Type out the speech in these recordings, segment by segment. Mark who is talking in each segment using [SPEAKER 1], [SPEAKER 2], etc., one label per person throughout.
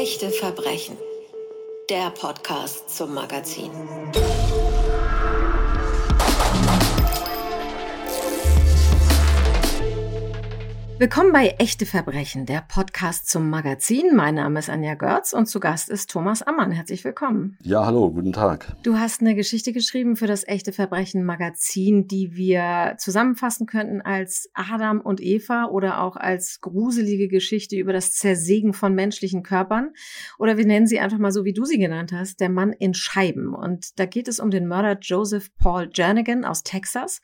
[SPEAKER 1] Echte Verbrechen. Der Podcast zum Magazin.
[SPEAKER 2] Willkommen bei Echte Verbrechen, der Podcast zum Magazin. Mein Name ist Anja Görz und zu Gast ist Thomas Ammann. Herzlich willkommen.
[SPEAKER 3] Ja, hallo, guten Tag.
[SPEAKER 2] Du hast eine Geschichte geschrieben für das Echte Verbrechen Magazin, die wir zusammenfassen könnten als Adam und Eva oder auch als gruselige Geschichte über das Zersägen von menschlichen Körpern. Oder wir nennen sie einfach mal so, wie du sie genannt hast, der Mann in Scheiben. Und da geht es um den Mörder Joseph Paul Jernigan aus Texas,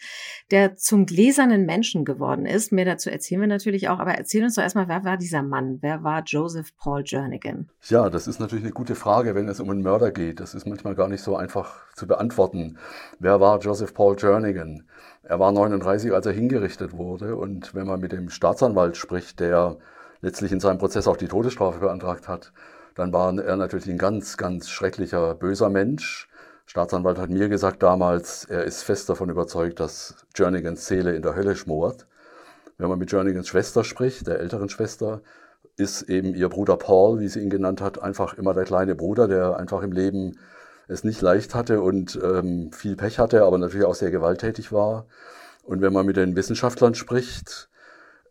[SPEAKER 2] der zum gläsernen Menschen geworden ist. Mehr dazu erzählen wir natürlich natürlich auch, aber erzähl uns doch erstmal, wer war dieser Mann? Wer war Joseph Paul Jernigan?
[SPEAKER 3] Ja, das ist natürlich eine gute Frage, wenn es um einen Mörder geht. Das ist manchmal gar nicht so einfach zu beantworten. Wer war Joseph Paul Jernigan? Er war 39, als er hingerichtet wurde. Und wenn man mit dem Staatsanwalt spricht, der letztlich in seinem Prozess auch die Todesstrafe beantragt hat, dann war er natürlich ein ganz, ganz schrecklicher, böser Mensch. Staatsanwalt hat mir gesagt damals, er ist fest davon überzeugt, dass Jernigans Seele in der Hölle schmort. Wenn man mit Jernigans Schwester spricht, der älteren Schwester, ist eben ihr Bruder Paul, wie sie ihn genannt hat, einfach immer der kleine Bruder, der einfach im Leben es nicht leicht hatte und ähm, viel Pech hatte, aber natürlich auch sehr gewalttätig war. Und wenn man mit den Wissenschaftlern spricht,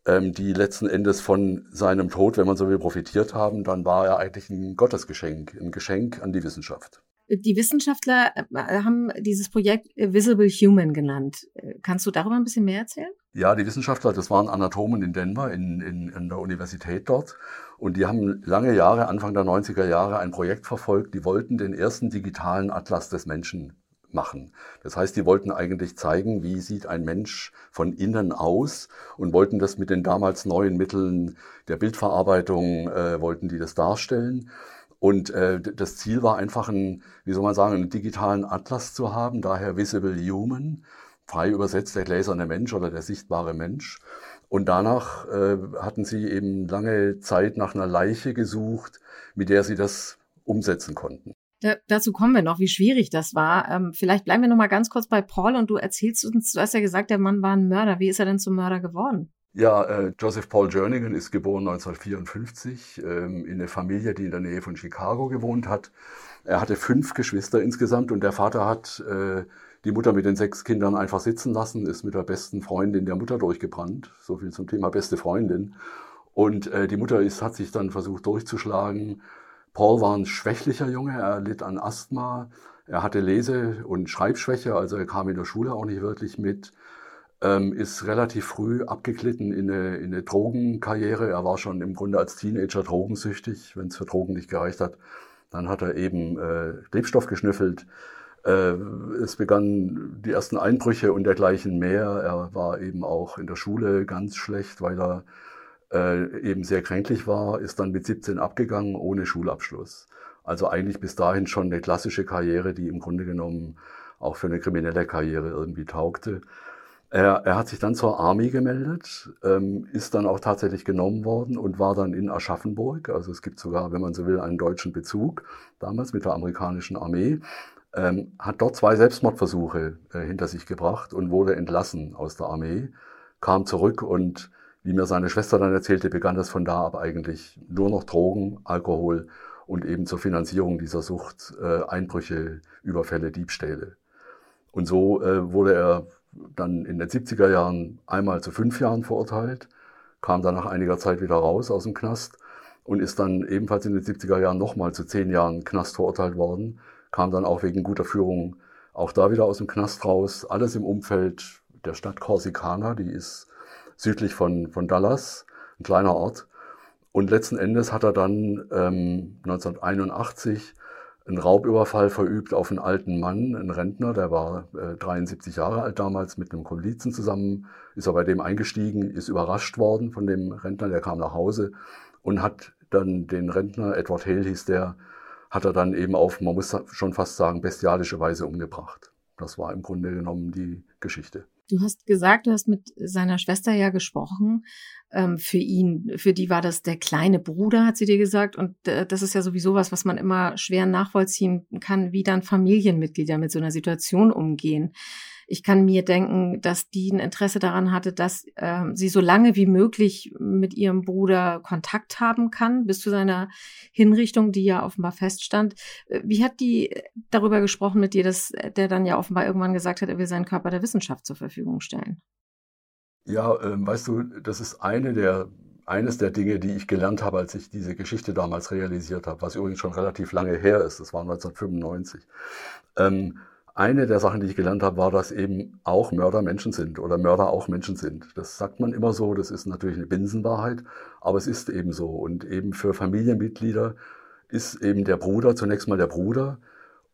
[SPEAKER 3] ähm, die letzten Endes von seinem Tod, wenn man so will, profitiert haben, dann war er eigentlich ein Gottesgeschenk, ein Geschenk an die Wissenschaft.
[SPEAKER 2] Die Wissenschaftler äh, haben dieses Projekt Visible Human genannt. Kannst du darüber ein bisschen mehr erzählen?
[SPEAKER 3] Ja, die Wissenschaftler, das waren Anatomen in Denver, in, in, in der Universität dort. Und die haben lange Jahre, Anfang der 90er Jahre, ein Projekt verfolgt. Die wollten den ersten digitalen Atlas des Menschen machen. Das heißt, die wollten eigentlich zeigen, wie sieht ein Mensch von innen aus und wollten das mit den damals neuen Mitteln der Bildverarbeitung, äh, wollten die das darstellen. Und äh, das Ziel war einfach, einen, wie soll man sagen, einen digitalen Atlas zu haben, daher Visible Human frei übersetzt der gläserne Mensch oder der sichtbare Mensch. Und danach äh, hatten sie eben lange Zeit nach einer Leiche gesucht, mit der sie das umsetzen konnten.
[SPEAKER 2] Da, dazu kommen wir noch, wie schwierig das war. Ähm, vielleicht bleiben wir noch mal ganz kurz bei Paul und du erzählst uns, du hast ja gesagt, der Mann war ein Mörder. Wie ist er denn zum Mörder geworden?
[SPEAKER 3] Ja, äh, Joseph Paul Jernigan ist geboren 1954 ähm, in eine Familie, die in der Nähe von Chicago gewohnt hat. Er hatte fünf Geschwister insgesamt und der Vater hat äh, die Mutter mit den sechs Kindern einfach sitzen lassen, ist mit der besten Freundin der Mutter durchgebrannt. So viel zum Thema beste Freundin. Und äh, die Mutter ist, hat sich dann versucht durchzuschlagen. Paul war ein schwächlicher Junge, er litt an Asthma, er hatte Lese- und Schreibschwäche, also er kam in der Schule auch nicht wirklich mit, ähm, ist relativ früh abgeglitten in eine, in eine Drogenkarriere. Er war schon im Grunde als Teenager drogensüchtig, wenn es für Drogen nicht gereicht hat. Dann hat er eben äh, Klebstoff geschnüffelt. Äh, es begannen die ersten Einbrüche und dergleichen mehr. Er war eben auch in der Schule ganz schlecht, weil er äh, eben sehr kränklich war, ist dann mit 17 abgegangen ohne Schulabschluss. Also eigentlich bis dahin schon eine klassische Karriere, die im Grunde genommen auch für eine kriminelle Karriere irgendwie taugte. Er, er hat sich dann zur Army gemeldet, ähm, ist dann auch tatsächlich genommen worden und war dann in Aschaffenburg. Also es gibt sogar, wenn man so will, einen deutschen Bezug damals mit der amerikanischen Armee ähm, hat dort zwei Selbstmordversuche äh, hinter sich gebracht und wurde entlassen aus der Armee, kam zurück und wie mir seine Schwester dann erzählte, begann das von da ab eigentlich nur noch Drogen, Alkohol und eben zur Finanzierung dieser Sucht äh, Einbrüche, Überfälle, Diebstähle. Und so äh, wurde er dann in den 70er Jahren einmal zu fünf Jahren verurteilt, kam dann nach einiger Zeit wieder raus aus dem Knast und ist dann ebenfalls in den 70er Jahren nochmal zu zehn Jahren Knast verurteilt worden kam dann auch wegen guter Führung auch da wieder aus dem Knast raus. Alles im Umfeld der Stadt Corsicana, die ist südlich von, von Dallas, ein kleiner Ort. Und letzten Endes hat er dann ähm, 1981 einen Raubüberfall verübt auf einen alten Mann, einen Rentner, der war äh, 73 Jahre alt damals, mit einem Komplizen zusammen, ist er bei dem eingestiegen, ist überrascht worden von dem Rentner, der kam nach Hause und hat dann den Rentner, Edward Hale hieß der, hat er dann eben auf, man muss schon fast sagen, bestialische Weise umgebracht. Das war im Grunde genommen die Geschichte.
[SPEAKER 2] Du hast gesagt, du hast mit seiner Schwester ja gesprochen. Ähm, für ihn, für die war das der kleine Bruder, hat sie dir gesagt. Und äh, das ist ja sowieso was, was man immer schwer nachvollziehen kann, wie dann Familienmitglieder mit so einer Situation umgehen. Ich kann mir denken, dass die ein Interesse daran hatte, dass äh, sie so lange wie möglich mit ihrem Bruder Kontakt haben kann, bis zu seiner Hinrichtung, die ja offenbar feststand. Äh, wie hat die darüber gesprochen mit dir, dass der dann ja offenbar irgendwann gesagt hat, er will seinen Körper der Wissenschaft zur Verfügung stellen?
[SPEAKER 3] Ja, ähm, weißt du, das ist eine der eines der Dinge, die ich gelernt habe, als ich diese Geschichte damals realisiert habe, was übrigens schon relativ lange her ist, das war 1995. Ähm, eine der Sachen, die ich gelernt habe, war, dass eben auch Mörder Menschen sind oder Mörder auch Menschen sind. Das sagt man immer so, das ist natürlich eine Binsenwahrheit, aber es ist eben so. Und eben für Familienmitglieder ist eben der Bruder zunächst mal der Bruder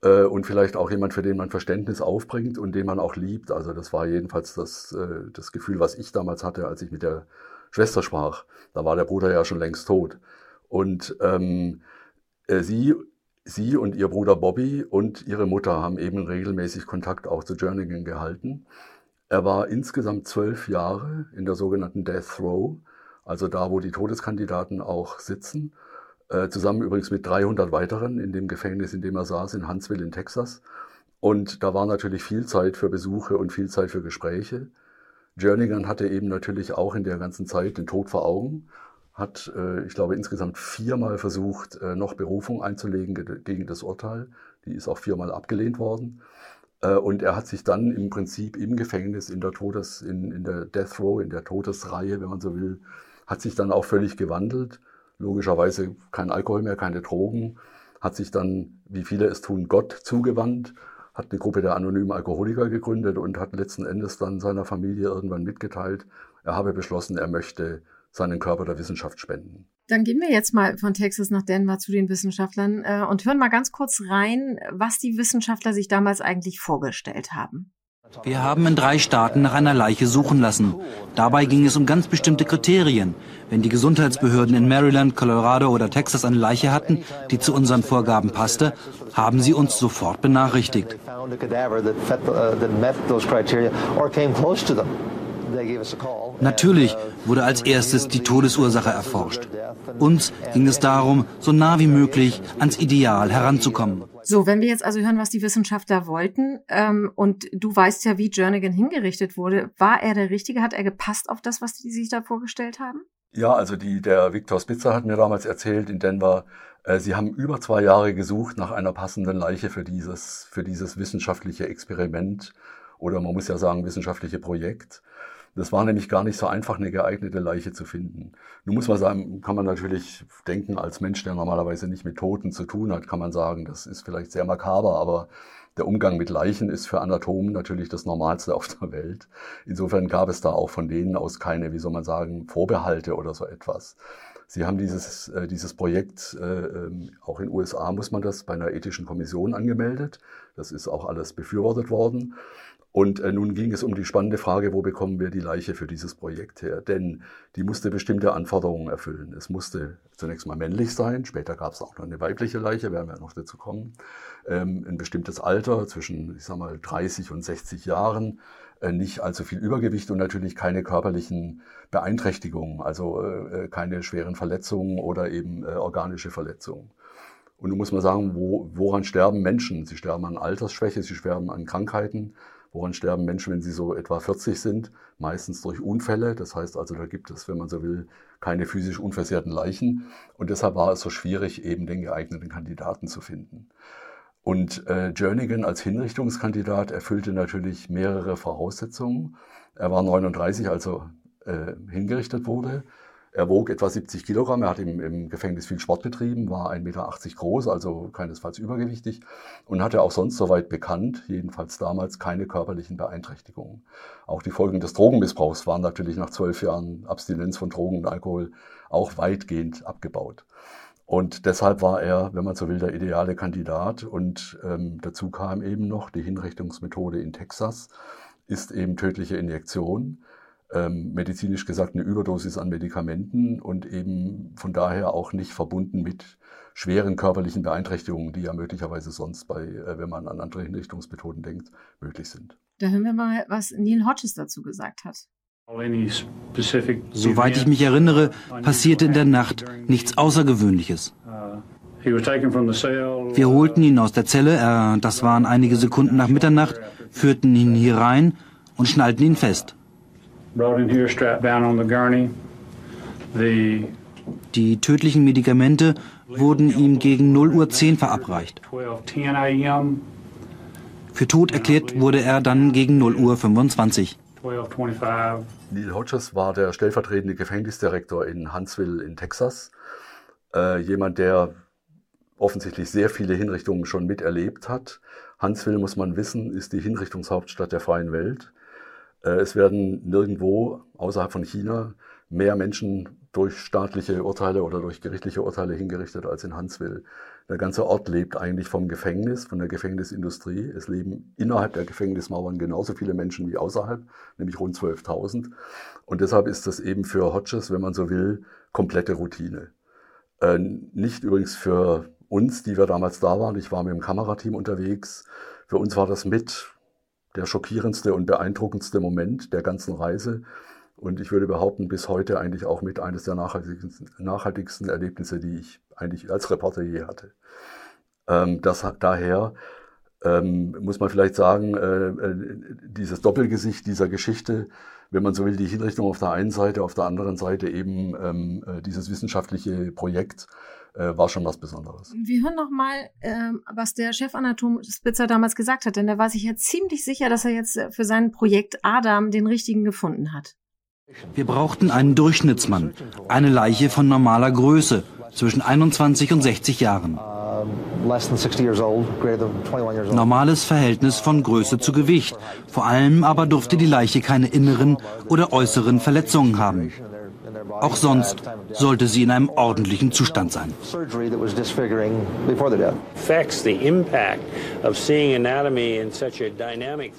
[SPEAKER 3] äh, und vielleicht auch jemand, für den man Verständnis aufbringt und den man auch liebt. Also das war jedenfalls das, äh, das Gefühl, was ich damals hatte, als ich mit der Schwester sprach. Da war der Bruder ja schon längst tot. Und ähm, äh, sie, sie und ihr Bruder Bobby und ihre Mutter haben eben regelmäßig Kontakt auch zu Jernigan gehalten. Er war insgesamt zwölf Jahre in der sogenannten Death Row, also da, wo die Todeskandidaten auch sitzen, äh, zusammen übrigens mit 300 weiteren in dem Gefängnis, in dem er saß, in Huntsville in Texas. Und da war natürlich viel Zeit für Besuche und viel Zeit für Gespräche. Jernigan hatte eben natürlich auch in der ganzen Zeit den Tod vor Augen, hat, äh, ich glaube, insgesamt viermal versucht, äh, noch Berufung einzulegen gegen das Urteil. Die ist auch viermal abgelehnt worden. Äh, und er hat sich dann im Prinzip im Gefängnis, in der Todes, in, in der Death Row, in der Todesreihe, wenn man so will, hat sich dann auch völlig gewandelt. Logischerweise kein Alkohol mehr, keine Drogen, hat sich dann, wie viele es tun, Gott zugewandt hat eine Gruppe der anonymen Alkoholiker gegründet und hat letzten Endes dann seiner Familie irgendwann mitgeteilt, er habe beschlossen, er möchte seinen Körper der Wissenschaft spenden.
[SPEAKER 2] Dann gehen wir jetzt mal von Texas nach Denver zu den Wissenschaftlern äh, und hören mal ganz kurz rein, was die Wissenschaftler sich damals eigentlich vorgestellt haben.
[SPEAKER 4] Wir haben in drei Staaten nach einer Leiche suchen lassen. Dabei ging es um ganz bestimmte Kriterien. Wenn die Gesundheitsbehörden in Maryland, Colorado oder Texas eine Leiche hatten, die zu unseren Vorgaben passte, haben sie uns sofort benachrichtigt. Natürlich wurde als erstes die Todesursache erforscht. Uns ging es darum, so nah wie möglich ans Ideal heranzukommen.
[SPEAKER 2] So, wenn wir jetzt also hören, was die Wissenschaftler wollten, ähm, und du weißt ja, wie Jernigan hingerichtet wurde, war er der Richtige? Hat er gepasst auf das, was die sich da vorgestellt haben?
[SPEAKER 3] Ja, also die, der Viktor Spitzer hat mir damals erzählt in Denver, äh, sie haben über zwei Jahre gesucht nach einer passenden Leiche für dieses, für dieses wissenschaftliche Experiment oder man muss ja sagen wissenschaftliche Projekt. Das war nämlich gar nicht so einfach, eine geeignete Leiche zu finden. Nun muss man sagen, kann man natürlich denken, als Mensch, der normalerweise nicht mit Toten zu tun hat, kann man sagen, das ist vielleicht sehr makaber, aber der Umgang mit Leichen ist für Anatomen natürlich das Normalste auf der Welt. Insofern gab es da auch von denen aus keine, wie soll man sagen, Vorbehalte oder so etwas. Sie haben dieses, äh, dieses Projekt, äh, ähm, auch in den USA muss man das bei einer ethischen Kommission angemeldet. Das ist auch alles befürwortet worden. Und äh, nun ging es um die spannende Frage, wo bekommen wir die Leiche für dieses Projekt her? Denn die musste bestimmte Anforderungen erfüllen. Es musste zunächst mal männlich sein, später gab es auch noch eine weibliche Leiche, werden wir noch dazu kommen. Ähm, ein bestimmtes Alter zwischen, ich sag mal, 30 und 60 Jahren, äh, nicht allzu viel Übergewicht und natürlich keine körperlichen Beeinträchtigungen, also äh, keine schweren Verletzungen oder eben äh, organische Verletzungen. Und nun muss man sagen, wo, woran sterben Menschen? Sie sterben an Altersschwäche, sie sterben an Krankheiten, Woran sterben Menschen, wenn sie so etwa 40 sind? Meistens durch Unfälle. Das heißt also, da gibt es, wenn man so will, keine physisch unversehrten Leichen. Und deshalb war es so schwierig, eben den geeigneten Kandidaten zu finden. Und äh, Jernigan als Hinrichtungskandidat erfüllte natürlich mehrere Voraussetzungen. Er war 39, als er äh, hingerichtet wurde. Er wog etwa 70 Kilogramm, er hat im, im Gefängnis viel Sport betrieben, war 1,80 Meter groß, also keinesfalls übergewichtig und hatte auch sonst soweit bekannt, jedenfalls damals, keine körperlichen Beeinträchtigungen. Auch die Folgen des Drogenmissbrauchs waren natürlich nach zwölf Jahren Abstinenz von Drogen und Alkohol auch weitgehend abgebaut. Und deshalb war er, wenn man so will, der ideale Kandidat. Und ähm, dazu kam eben noch die Hinrichtungsmethode in Texas, ist eben tödliche Injektion ähm, medizinisch gesagt eine Überdosis an Medikamenten und eben von daher auch nicht verbunden mit schweren körperlichen Beeinträchtigungen, die ja möglicherweise sonst bei, äh, wenn man an andere Hinrichtungsmethoden denkt, möglich sind.
[SPEAKER 2] Da hören wir mal, was Neil Hodges dazu gesagt hat.
[SPEAKER 4] Soweit ich mich erinnere, passierte in der Nacht nichts Außergewöhnliches. Wir holten ihn aus der Zelle, äh, das waren einige Sekunden nach Mitternacht, führten ihn hier rein und schnallten ihn fest. Die tödlichen Medikamente wurden ihm gegen 0 Uhr 10 verabreicht. Für tot erklärt wurde er dann gegen 0 Uhr 25.
[SPEAKER 3] Neil Hodges war der stellvertretende Gefängnisdirektor in Huntsville in Texas. Äh, jemand, der offensichtlich sehr viele Hinrichtungen schon miterlebt hat. Huntsville, muss man wissen, ist die Hinrichtungshauptstadt der freien Welt. Äh, es werden nirgendwo außerhalb von China mehr Menschen durch staatliche Urteile oder durch gerichtliche Urteile hingerichtet als in Huntsville. Der ganze Ort lebt eigentlich vom Gefängnis, von der Gefängnisindustrie. Es leben innerhalb der Gefängnismauern genauso viele Menschen wie außerhalb, nämlich rund 12.000. Und deshalb ist das eben für Hodges, wenn man so will, komplette Routine. Äh, nicht übrigens für uns, die wir damals da waren. Ich war mit dem Kamerateam unterwegs. Für uns war das mit der schockierendste und beeindruckendste Moment der ganzen Reise. Und ich würde behaupten, bis heute eigentlich auch mit eines der nachhaltigsten, nachhaltigsten Erlebnisse, die ich eigentlich als Reporter je hatte. Ähm, das, daher ähm, muss man vielleicht sagen, äh, äh, dieses Doppelgesicht dieser Geschichte, wenn man so will, die Hinrichtung auf der einen Seite, auf der anderen Seite eben ähm, äh, dieses wissenschaftliche Projekt, äh, war schon was Besonderes.
[SPEAKER 2] Wir hören noch mal, ähm, was der Chefanatom Spitzer damals gesagt hat, denn da war sich ja ziemlich sicher, dass er jetzt äh, für sein Projekt Adam den richtigen gefunden hat.
[SPEAKER 4] Wir brauchten einen Durchschnittsmann, eine Leiche von normaler Größe, zwischen 21 und 60 Jahren. Normales Verhältnis von Größe zu Gewicht. Vor allem aber durfte die Leiche keine inneren oder äußeren Verletzungen haben. Auch sonst sollte sie in einem ordentlichen Zustand sein.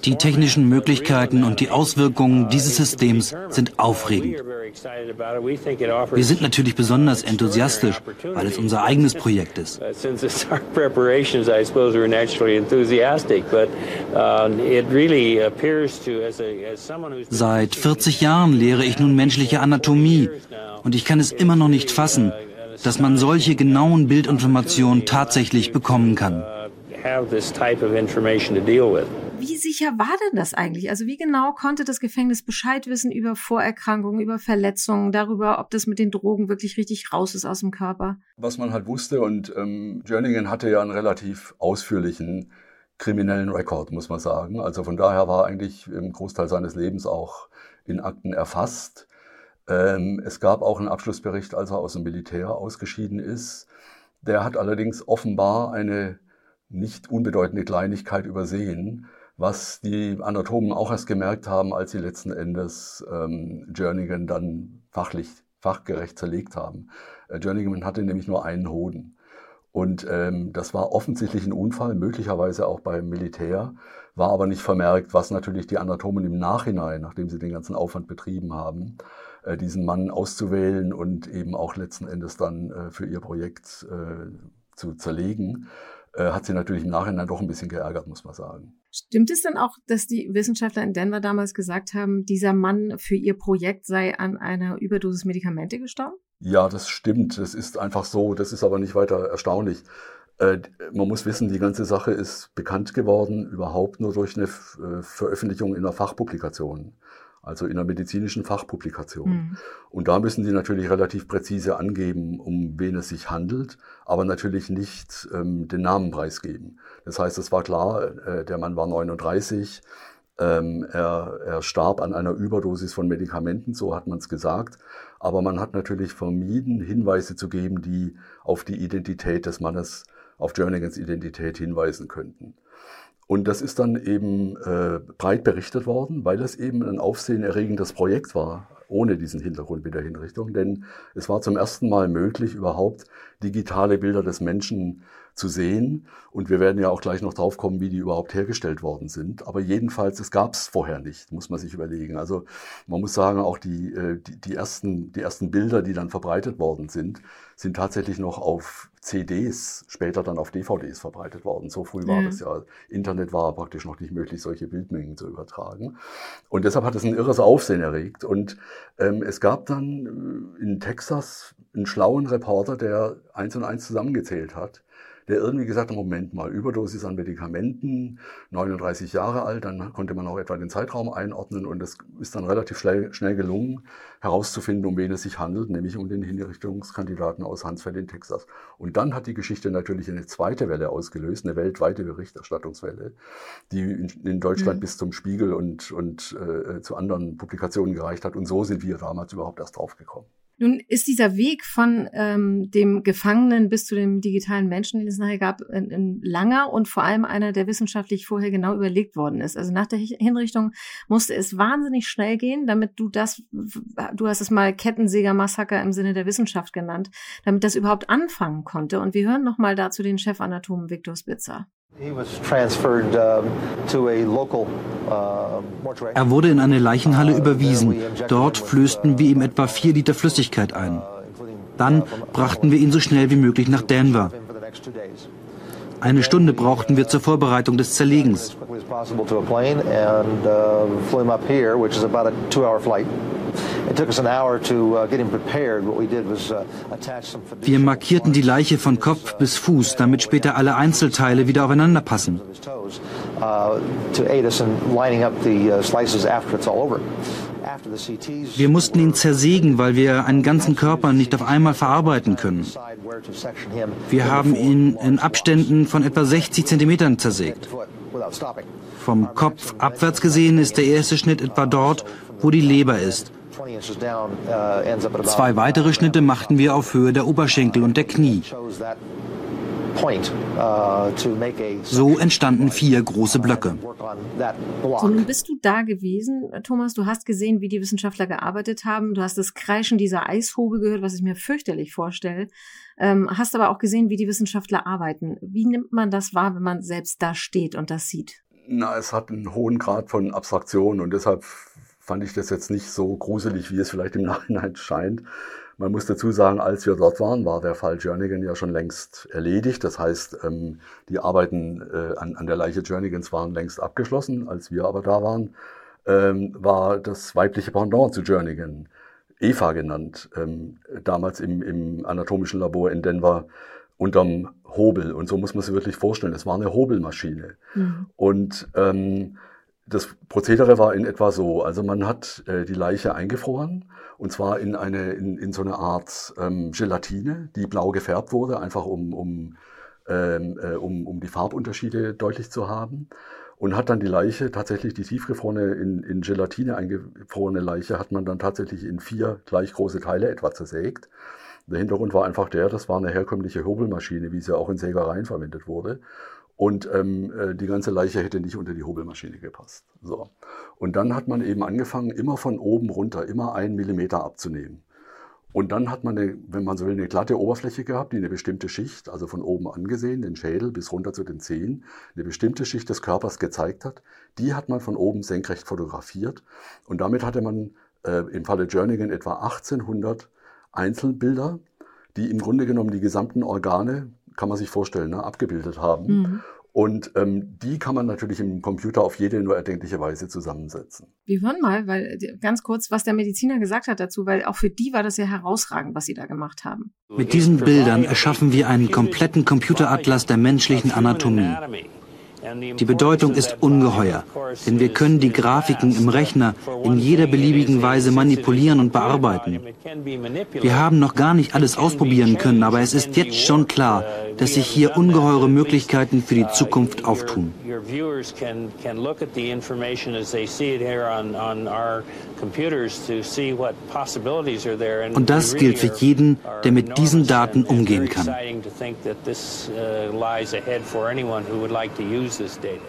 [SPEAKER 4] Die technischen Möglichkeiten und die Auswirkungen dieses Systems sind aufregend. Wir sind natürlich besonders enthusiastisch, weil es unser eigenes Projekt ist. Seit 40 Jahren lehre ich nun menschliche Anatomie und ich kann es immer noch nicht fassen, dass man solche genauen Bildinformationen tatsächlich bekommen kann.
[SPEAKER 2] Wie sicher war denn das eigentlich? Also wie genau konnte das Gefängnis Bescheid wissen über Vorerkrankungen, über Verletzungen, darüber, ob das mit den Drogen wirklich richtig raus ist aus dem Körper?
[SPEAKER 3] Was man halt wusste und ähm, Jerningen hatte ja einen relativ ausführlichen kriminellen Rekord, muss man sagen. Also von daher war eigentlich im Großteil seines Lebens auch in Akten erfasst. Ähm, es gab auch einen Abschlussbericht, als er aus dem Militär ausgeschieden ist. Der hat allerdings offenbar eine nicht unbedeutende Kleinigkeit übersehen, was die Anatomen auch erst gemerkt haben, als sie letzten Endes ähm, Jerningham dann fachlich, fachgerecht zerlegt haben. Äh, Jerningham hatte nämlich nur einen Hoden. Und ähm, das war offensichtlich ein Unfall, möglicherweise auch beim Militär, war aber nicht vermerkt, was natürlich die Anatomen im Nachhinein, nachdem sie den ganzen Aufwand betrieben haben, diesen Mann auszuwählen und eben auch letzten Endes dann äh, für ihr Projekt äh, zu zerlegen, hat sie natürlich im Nachhinein doch ein bisschen geärgert, muss man sagen.
[SPEAKER 2] Stimmt es denn auch, dass die Wissenschaftler in Denver damals gesagt haben, dieser Mann für ihr Projekt sei an einer Überdosis Medikamente gestorben?
[SPEAKER 3] Ja, das stimmt. Das ist einfach so. Das ist aber nicht weiter erstaunlich. Man muss wissen, die ganze Sache ist bekannt geworden, überhaupt nur durch eine Veröffentlichung in einer Fachpublikation also in einer medizinischen Fachpublikation. Mhm. Und da müssen Sie natürlich relativ präzise angeben, um wen es sich handelt, aber natürlich nicht ähm, den Namen preisgeben. Das heißt, es war klar, äh, der Mann war 39, ähm, er, er starb an einer Überdosis von Medikamenten, so hat man es gesagt. Aber man hat natürlich vermieden, Hinweise zu geben, die auf die Identität des Mannes, auf Jernigans Identität hinweisen könnten. Und das ist dann eben äh, breit berichtet worden, weil es eben ein aufsehenerregendes Projekt war, ohne diesen Hintergrund mit der Hinrichtung. Denn es war zum ersten Mal möglich, überhaupt digitale Bilder des Menschen zu sehen. Und wir werden ja auch gleich noch drauf kommen, wie die überhaupt hergestellt worden sind. Aber jedenfalls, es gab es vorher nicht, muss man sich überlegen. Also man muss sagen, auch die, äh, die, die, ersten, die ersten Bilder, die dann verbreitet worden sind, sind tatsächlich noch auf CDs, später dann auf DVDs verbreitet worden. So früh war
[SPEAKER 2] Ja.
[SPEAKER 3] das ja. Internet war praktisch noch nicht möglich, solche Bildmengen zu übertragen. Und deshalb hat es ein irres Aufsehen erregt. Und ähm, es gab dann äh, in Texas einen schlauen Reporter, der eins und eins zusammengezählt hat, der irgendwie gesagt hat, Moment mal, Überdosis an Medikamenten, 39 Jahre alt, dann konnte man auch etwa den Zeitraum einordnen und es ist dann relativ schnell, schnell gelungen, herauszufinden, um wen es sich handelt, nämlich um den Hinrichtungskandidaten aus Huntsville in Texas. Und dann hat die Geschichte natürlich eine zweite Welle ausgelöst, eine weltweite Berichterstattungswelle, die in, in Deutschland
[SPEAKER 2] Mhm.
[SPEAKER 3] bis zum Spiegel und, und äh, zu anderen Publikationen gereicht hat. Und so sind wir damals überhaupt erst drauf gekommen.
[SPEAKER 2] Nun ist dieser Weg von ähm, dem Gefangenen bis zu dem digitalen Menschen, den es nachher gab, ein, ein langer und vor allem einer, der wissenschaftlich vorher genau überlegt worden ist. Also nach der Hi- Hinrichtung musste es wahnsinnig schnell gehen, damit du das, du hast es mal Kettensäger-Massaker im Sinne der Wissenschaft genannt, damit das überhaupt anfangen konnte. Und wir hören nochmal dazu den Chefanatomen Viktor Spitzer.
[SPEAKER 5] Uh.
[SPEAKER 4] Er wurde in eine Leichenhalle überwiesen. Dort flößten wir ihm etwa vier Liter Flüssigkeit ein. Dann brachten wir ihn so schnell wie möglich nach Denver. Eine Stunde brauchten wir zur Vorbereitung des Zerlegens.
[SPEAKER 5] Uh, uh, uh,
[SPEAKER 4] Wir markierten die Leiche von Kopf bis Fuß, damit später alle Einzelteile wieder aufeinander passen.
[SPEAKER 5] uh, uh,
[SPEAKER 4] Wir mussten ihn zersägen, weil wir einen ganzen Körper nicht auf einmal verarbeiten können. Wir haben ihn in Abständen von etwa 60 Zentimetern zersägt. Vom Kopf abwärts gesehen ist der erste Schnitt etwa dort, wo die Leber ist.
[SPEAKER 5] 20 inches down uh,
[SPEAKER 4] Zwei weitere Schnitte machten wir auf Höhe der Oberschenkel und der Knie.
[SPEAKER 5] uh,
[SPEAKER 4] So entstanden vier große Blöcke.
[SPEAKER 2] So, nun bist du da gewesen, Thomas. Du hast gesehen, wie die Wissenschaftler gearbeitet haben. Du hast das Kreischen dieser Eishobel gehört, was ich mir fürchterlich vorstelle. Ähm, hast aber auch gesehen, wie die Wissenschaftler arbeiten. Wie nimmt man das wahr, wenn man selbst da steht und das sieht?
[SPEAKER 3] Na, es hat einen hohen Grad von Abstraktion und deshalb fand ich das jetzt nicht so gruselig, wie es vielleicht im Nachhinein scheint. Man muss dazu sagen, als wir dort waren, war der Fall Jernigan ja schon längst erledigt. Das heißt, ähm, die Arbeiten äh, an, der Leiche Jernigans waren längst abgeschlossen. Als wir aber da waren, ähm, war das weibliche Pendant zu Jernigan, Eva genannt, ähm, damals im, im anatomischen Labor in Denver unterm Hobel. Und so muss man sich wirklich vorstellen. Es war eine Hobelmaschine. Und ähm, das Prozedere war in etwa so, also man hat äh, die Leiche eingefroren und zwar in eine in, in so eine Art ähm, Gelatine, die blau gefärbt wurde, einfach um um, ähm, äh, um um die Farbunterschiede deutlich zu haben und hat dann die Leiche tatsächlich die tiefgefrorene in, in Gelatine eingefrorene Leiche hat man dann tatsächlich in vier gleich große Teile etwa zersägt. Der Hintergrund war einfach der, das war eine herkömmliche Hobelmaschine, wie sie auch in Sägereien verwendet wurde. Und ähm, äh, die ganze Leiche hätte nicht unter die Hobelmaschine gepasst. So. Und dann hat man eben angefangen, immer von oben runter, immer einen Millimeter abzunehmen. Und dann hat man, eine, wenn man so will, eine glatte Oberfläche gehabt, die eine bestimmte Schicht, also von oben angesehen, den Schädel bis runter zu den Zehen, eine bestimmte Schicht des Körpers gezeigt hat. Die hat man von oben senkrecht fotografiert. Und damit hatte man äh, im Falle Jernigan etwa 1800 Einzelbilder, die im Grunde genommen die gesamten Organe, kann man sich vorstellen, ne, abgebildet haben.
[SPEAKER 2] Mhm.
[SPEAKER 3] Und ähm, die kann man natürlich im Computer auf jede nur erdenkliche Weise zusammensetzen.
[SPEAKER 2] Wir hören mal, weil äh, ganz kurz, was der Mediziner gesagt hat dazu, weil auch für die war das ja herausragend, was sie da gemacht haben.
[SPEAKER 4] Mit diesen Bildern erschaffen wir einen kompletten Computeratlas der menschlichen Anatomie. Die Bedeutung ist ungeheuer, denn wir können die Grafiken im Rechner in jeder beliebigen Weise manipulieren und bearbeiten. Wir haben noch gar nicht alles ausprobieren können, aber es ist jetzt schon klar, dass sich hier ungeheure Möglichkeiten für die Zukunft auftun.
[SPEAKER 6] Viewers can, can look at the information as they see it here on, on our computers to see what possibilities are there.
[SPEAKER 4] Und das gilt für
[SPEAKER 6] really
[SPEAKER 4] jeden, der mit diesen Daten umgehen kann.
[SPEAKER 6] exciting to think that this, lies ahead for anyone who would like to use this data.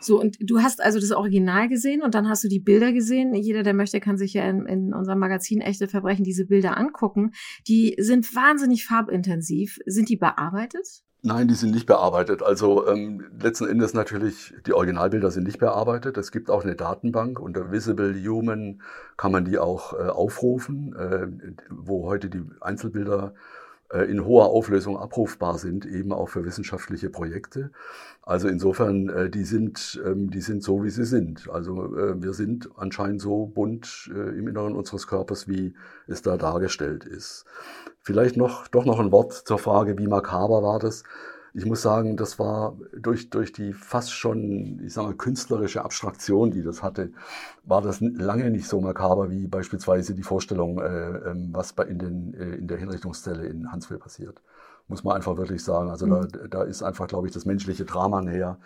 [SPEAKER 2] So, und du hast also das Original gesehen und dann hast du die Bilder gesehen. Jeder, der möchte, kann sich ja in, in unserem Magazin Echte Verbrechen diese Bilder angucken. Die sind wahnsinnig farbintensiv. Sind die bearbeitet?
[SPEAKER 3] Nein, die sind nicht bearbeitet. Also ähm, letzten Endes natürlich, die Originalbilder sind nicht bearbeitet. Es gibt auch eine Datenbank. Unter Visible Human kann man die auch äh, aufrufen, äh, wo heute die Einzelbilder äh, in hoher Auflösung abrufbar sind, eben auch für wissenschaftliche Projekte. Also insofern, äh, die sind, ähm, die sind so, wie sie sind. Also äh, wir sind anscheinend so bunt im Inneren unseres Körpers, wie es da dargestellt ist. Vielleicht noch, doch noch ein Wort zur Frage, wie makaber war das? ich muss sagen, das war durch, durch die fast schon, ich sage mal, künstlerische Abstraktion, die das hatte, war das lange nicht so makaber wie beispielsweise die Vorstellung, äh, ähm, was bei in, den, äh, in der Hinrichtungszelle in Hansville passiert. Muss man einfach wirklich sagen. Also mhm. da, da ist einfach, glaube ich, das menschliche Drama näher.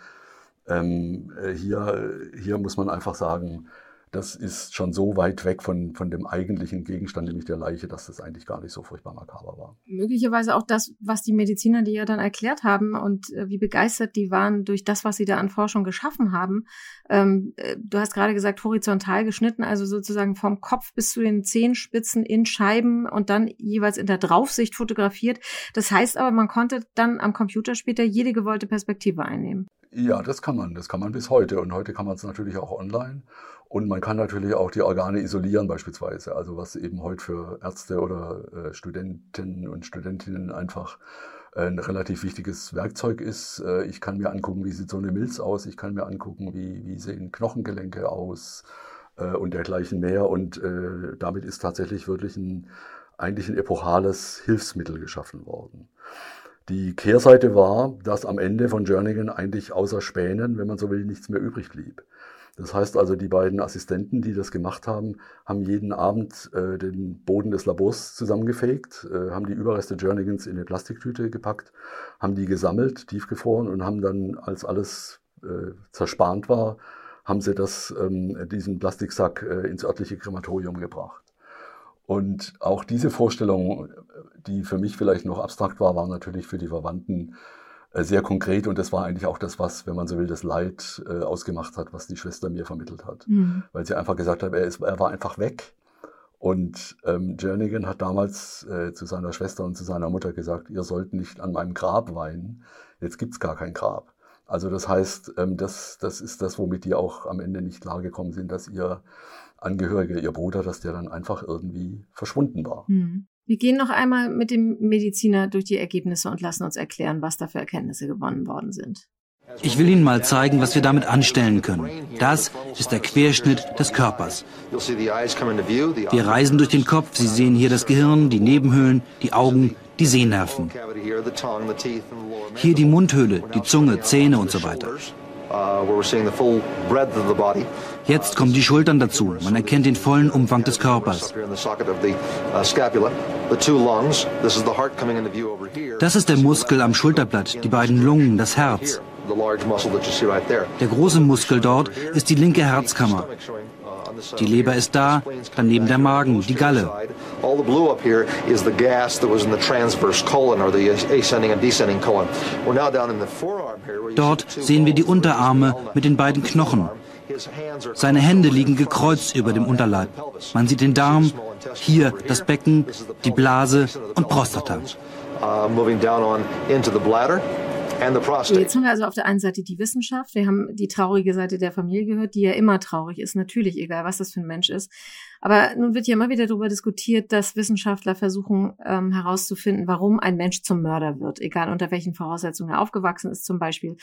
[SPEAKER 3] Ähm, äh, hier, hier muss man einfach sagen, das ist schon so weit weg von, von dem eigentlichen Gegenstand, nämlich der Leiche, dass das eigentlich gar nicht so furchtbar makaber war.
[SPEAKER 2] Möglicherweise auch das, was die Mediziner, die ja dann erklärt haben und äh, wie begeistert die waren durch das, was sie da an Forschung geschaffen haben. Ähm, äh, du hast gerade gesagt, horizontal geschnitten, also sozusagen vom Kopf bis zu den Zehenspitzen in Scheiben und dann jeweils in der Draufsicht fotografiert. Das heißt aber, man konnte dann am Computer später jede gewollte Perspektive einnehmen.
[SPEAKER 3] Ja, das kann man. Das kann man bis heute. Und heute kann man es natürlich auch online. Und man kann natürlich auch die Organe isolieren beispielsweise, also was eben heute für Ärzte oder äh, Studenten und Studentinnen einfach äh, ein relativ wichtiges Werkzeug ist. Äh, ich kann mir angucken, wie sieht so eine Milz aus, ich kann mir angucken, wie, wie sehen Knochengelenke aus und dergleichen mehr. Und damit ist tatsächlich wirklich ein, eigentlich ein epochales Hilfsmittel geschaffen worden. Die Kehrseite war, dass am Ende von Jernigan eigentlich außer Spänen, wenn man so will, nichts mehr übrig blieb. Das heißt also, die beiden Assistenten, die das gemacht haben, haben jeden Abend äh, den Boden des Labors zusammengefegt, äh, haben die Überreste Jernigans in eine Plastiktüte gepackt, haben die gesammelt, tiefgefroren und haben dann, als alles äh, zerspannt war, haben sie das, ähm, diesen Plastiksack äh, ins örtliche Krematorium gebracht. Und auch diese Vorstellung, die für mich vielleicht noch abstrakt war, war natürlich für die Verwandten sehr konkret und das war eigentlich auch das, was, wenn man so will, das Leid äh, ausgemacht hat, was die Schwester mir vermittelt hat. Mhm. Weil sie einfach gesagt hat, er, ist, er war einfach weg. Und ähm, Jernigan hat damals äh, zu seiner Schwester und zu seiner Mutter gesagt, ihr sollt nicht an meinem Grab weinen, jetzt gibt's gar kein Grab. Also das heißt, ähm, das, das ist das, womit die auch am Ende nicht klargekommen sind, dass ihr Angehörige, ihr Bruder, dass der dann einfach irgendwie verschwunden war.
[SPEAKER 2] Mhm. Wir gehen noch einmal mit dem Mediziner durch die Ergebnisse und lassen uns erklären, was da für Erkenntnisse gewonnen worden sind.
[SPEAKER 4] Ich will Ihnen mal zeigen, was wir damit anstellen können. Das ist der Querschnitt des Körpers. Wir reisen durch den Kopf. Sie sehen hier das Gehirn, die Nebenhöhlen, die Augen, die Sehnerven. Hier die Mundhöhle, die Zunge, Zähne und so weiter. Uh, Jetzt kommen die Schultern dazu. Man erkennt den vollen Umfang des Körpers. Das ist der Muskel am Schulterblatt, die beiden Lungen, das Herz. Der große Muskel dort ist die linke Herzkammer. Die Leber ist da, daneben der Magen, die Galle. Dort sehen wir die Unterarme mit den beiden Knochen. Seine Hände liegen gekreuzt über dem Unterleib. Man sieht den Darm, hier das Becken, die Blase und Prostata. Uh,
[SPEAKER 2] Jetzt haben wir also auf der einen Seite die Wissenschaft, wir haben die traurige Seite der Familie gehört, die ja immer traurig ist, natürlich, egal was das für ein Mensch ist. Aber nun wird ja immer wieder darüber diskutiert, dass Wissenschaftler versuchen ähm, herauszufinden, warum ein Mensch zum Mörder wird, egal unter welchen Voraussetzungen er aufgewachsen ist zum Beispiel.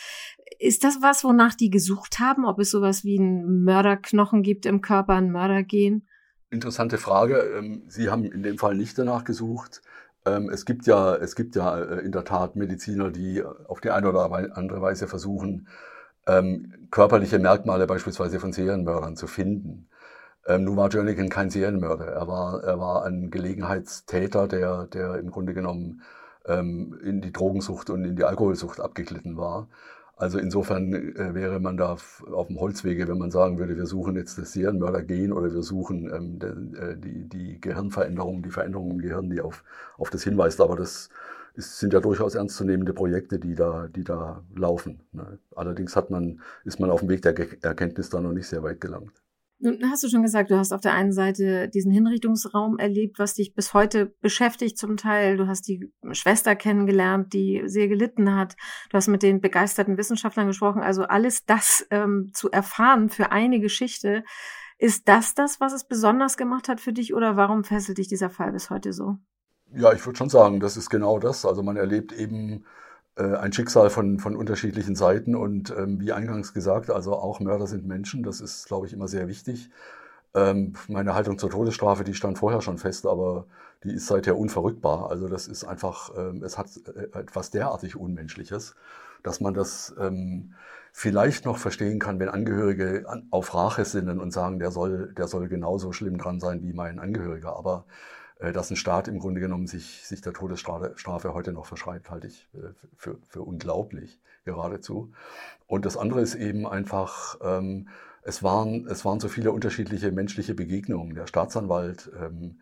[SPEAKER 2] Ist das was, wonach die gesucht haben, ob es sowas wie einen Mörderknochen gibt im Körper, ein Mördergen?
[SPEAKER 3] Interessante Frage. Ähm, Sie haben in dem Fall nicht danach gesucht. Ähm, es gibt ja, es gibt ja äh, in der Tat Mediziner, die auf die eine oder andere Weise versuchen, ähm, körperliche Merkmale beispielsweise von Serienmördern zu finden. Ähm, nun war Jernigan kein Serienmörder. Er war, er war ein Gelegenheitstäter, der, der im Grunde genommen in die Drogensucht und in die Alkoholsucht abgeglitten war. Also insofern äh, wäre man da auf dem Holzwege, wenn man sagen würde, wir suchen jetzt das Serienmörder-Gen oder wir suchen ähm, de, äh, die, die Gehirnveränderungen, die Veränderungen im Gehirn, die auf, auf das hinweist. Aber das ist, sind ja durchaus ernstzunehmende Projekte, die da, die da laufen. Ne? Allerdings hat man, ist man auf dem Weg der Erkenntnis da noch nicht sehr weit gelangt.
[SPEAKER 2] Nun hast du schon gesagt, du hast auf der einen Seite diesen Hinrichtungsraum erlebt, was dich bis heute beschäftigt zum Teil. Du hast die Schwester kennengelernt, die sehr gelitten hat. Du hast mit den begeisterten Wissenschaftlern gesprochen. Also alles das ähm, zu erfahren für eine Geschichte. Ist das das, was es besonders gemacht hat für dich oder warum fesselt dich dieser Fall bis heute so?
[SPEAKER 3] Ja, ich würde schon sagen, das ist genau das. Also man erlebt eben ein Schicksal von, von unterschiedlichen Seiten und ähm, wie eingangs gesagt, also auch Mörder sind Menschen, das ist, glaube ich, immer sehr wichtig. Ähm, meine Haltung zur Todesstrafe, die stand vorher schon fest, aber die ist seither unverrückbar. Also das ist einfach, ähm, es hat äh, etwas derartig Unmenschliches, dass man das ähm, vielleicht noch verstehen kann, wenn Angehörige auf Rache sinnen und sagen, der soll, der soll genauso schlimm dran sein wie mein Angehöriger. Aber äh, dass ein Staat im Grunde genommen sich, sich der Todesstrafe heute noch verschreibt, halte ich äh, für, für unglaublich geradezu. Und das andere ist eben einfach, ähm, es, waren, es waren so viele unterschiedliche menschliche Begegnungen. Der Staatsanwalt, ähm,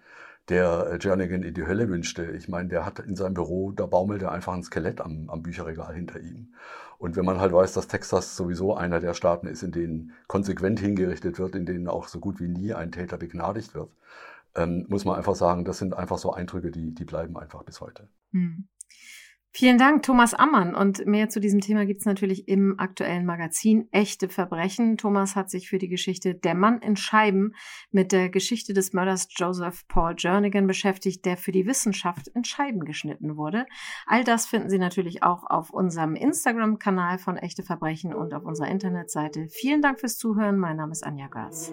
[SPEAKER 3] der Jernigan in die Hölle wünschte. Ich meine, der hat in seinem Büro, da baumelte einfach ein Skelett am, am Bücherregal hinter ihm. Und wenn man halt weiß, dass Texas sowieso einer der Staaten ist, in denen konsequent hingerichtet wird, in denen auch so gut wie nie ein Täter begnadigt wird, ähm, muss man einfach sagen, das sind einfach so Eindrücke, die, die bleiben einfach bis heute. Hm.
[SPEAKER 2] Vielen Dank, Thomas Ammann. Und mehr zu diesem Thema gibt es natürlich im aktuellen Magazin Echte Verbrechen. Thomas hat sich für die Geschichte Der Mann in Scheiben mit der Geschichte des Mörders Joseph Paul Jernigan beschäftigt, der für die Wissenschaft in Scheiben geschnitten wurde. All das finden Sie natürlich auch auf unserem Instagram-Kanal von Echte Verbrechen und auf unserer Internetseite. Vielen Dank fürs Zuhören. Mein Name ist Anja Gars.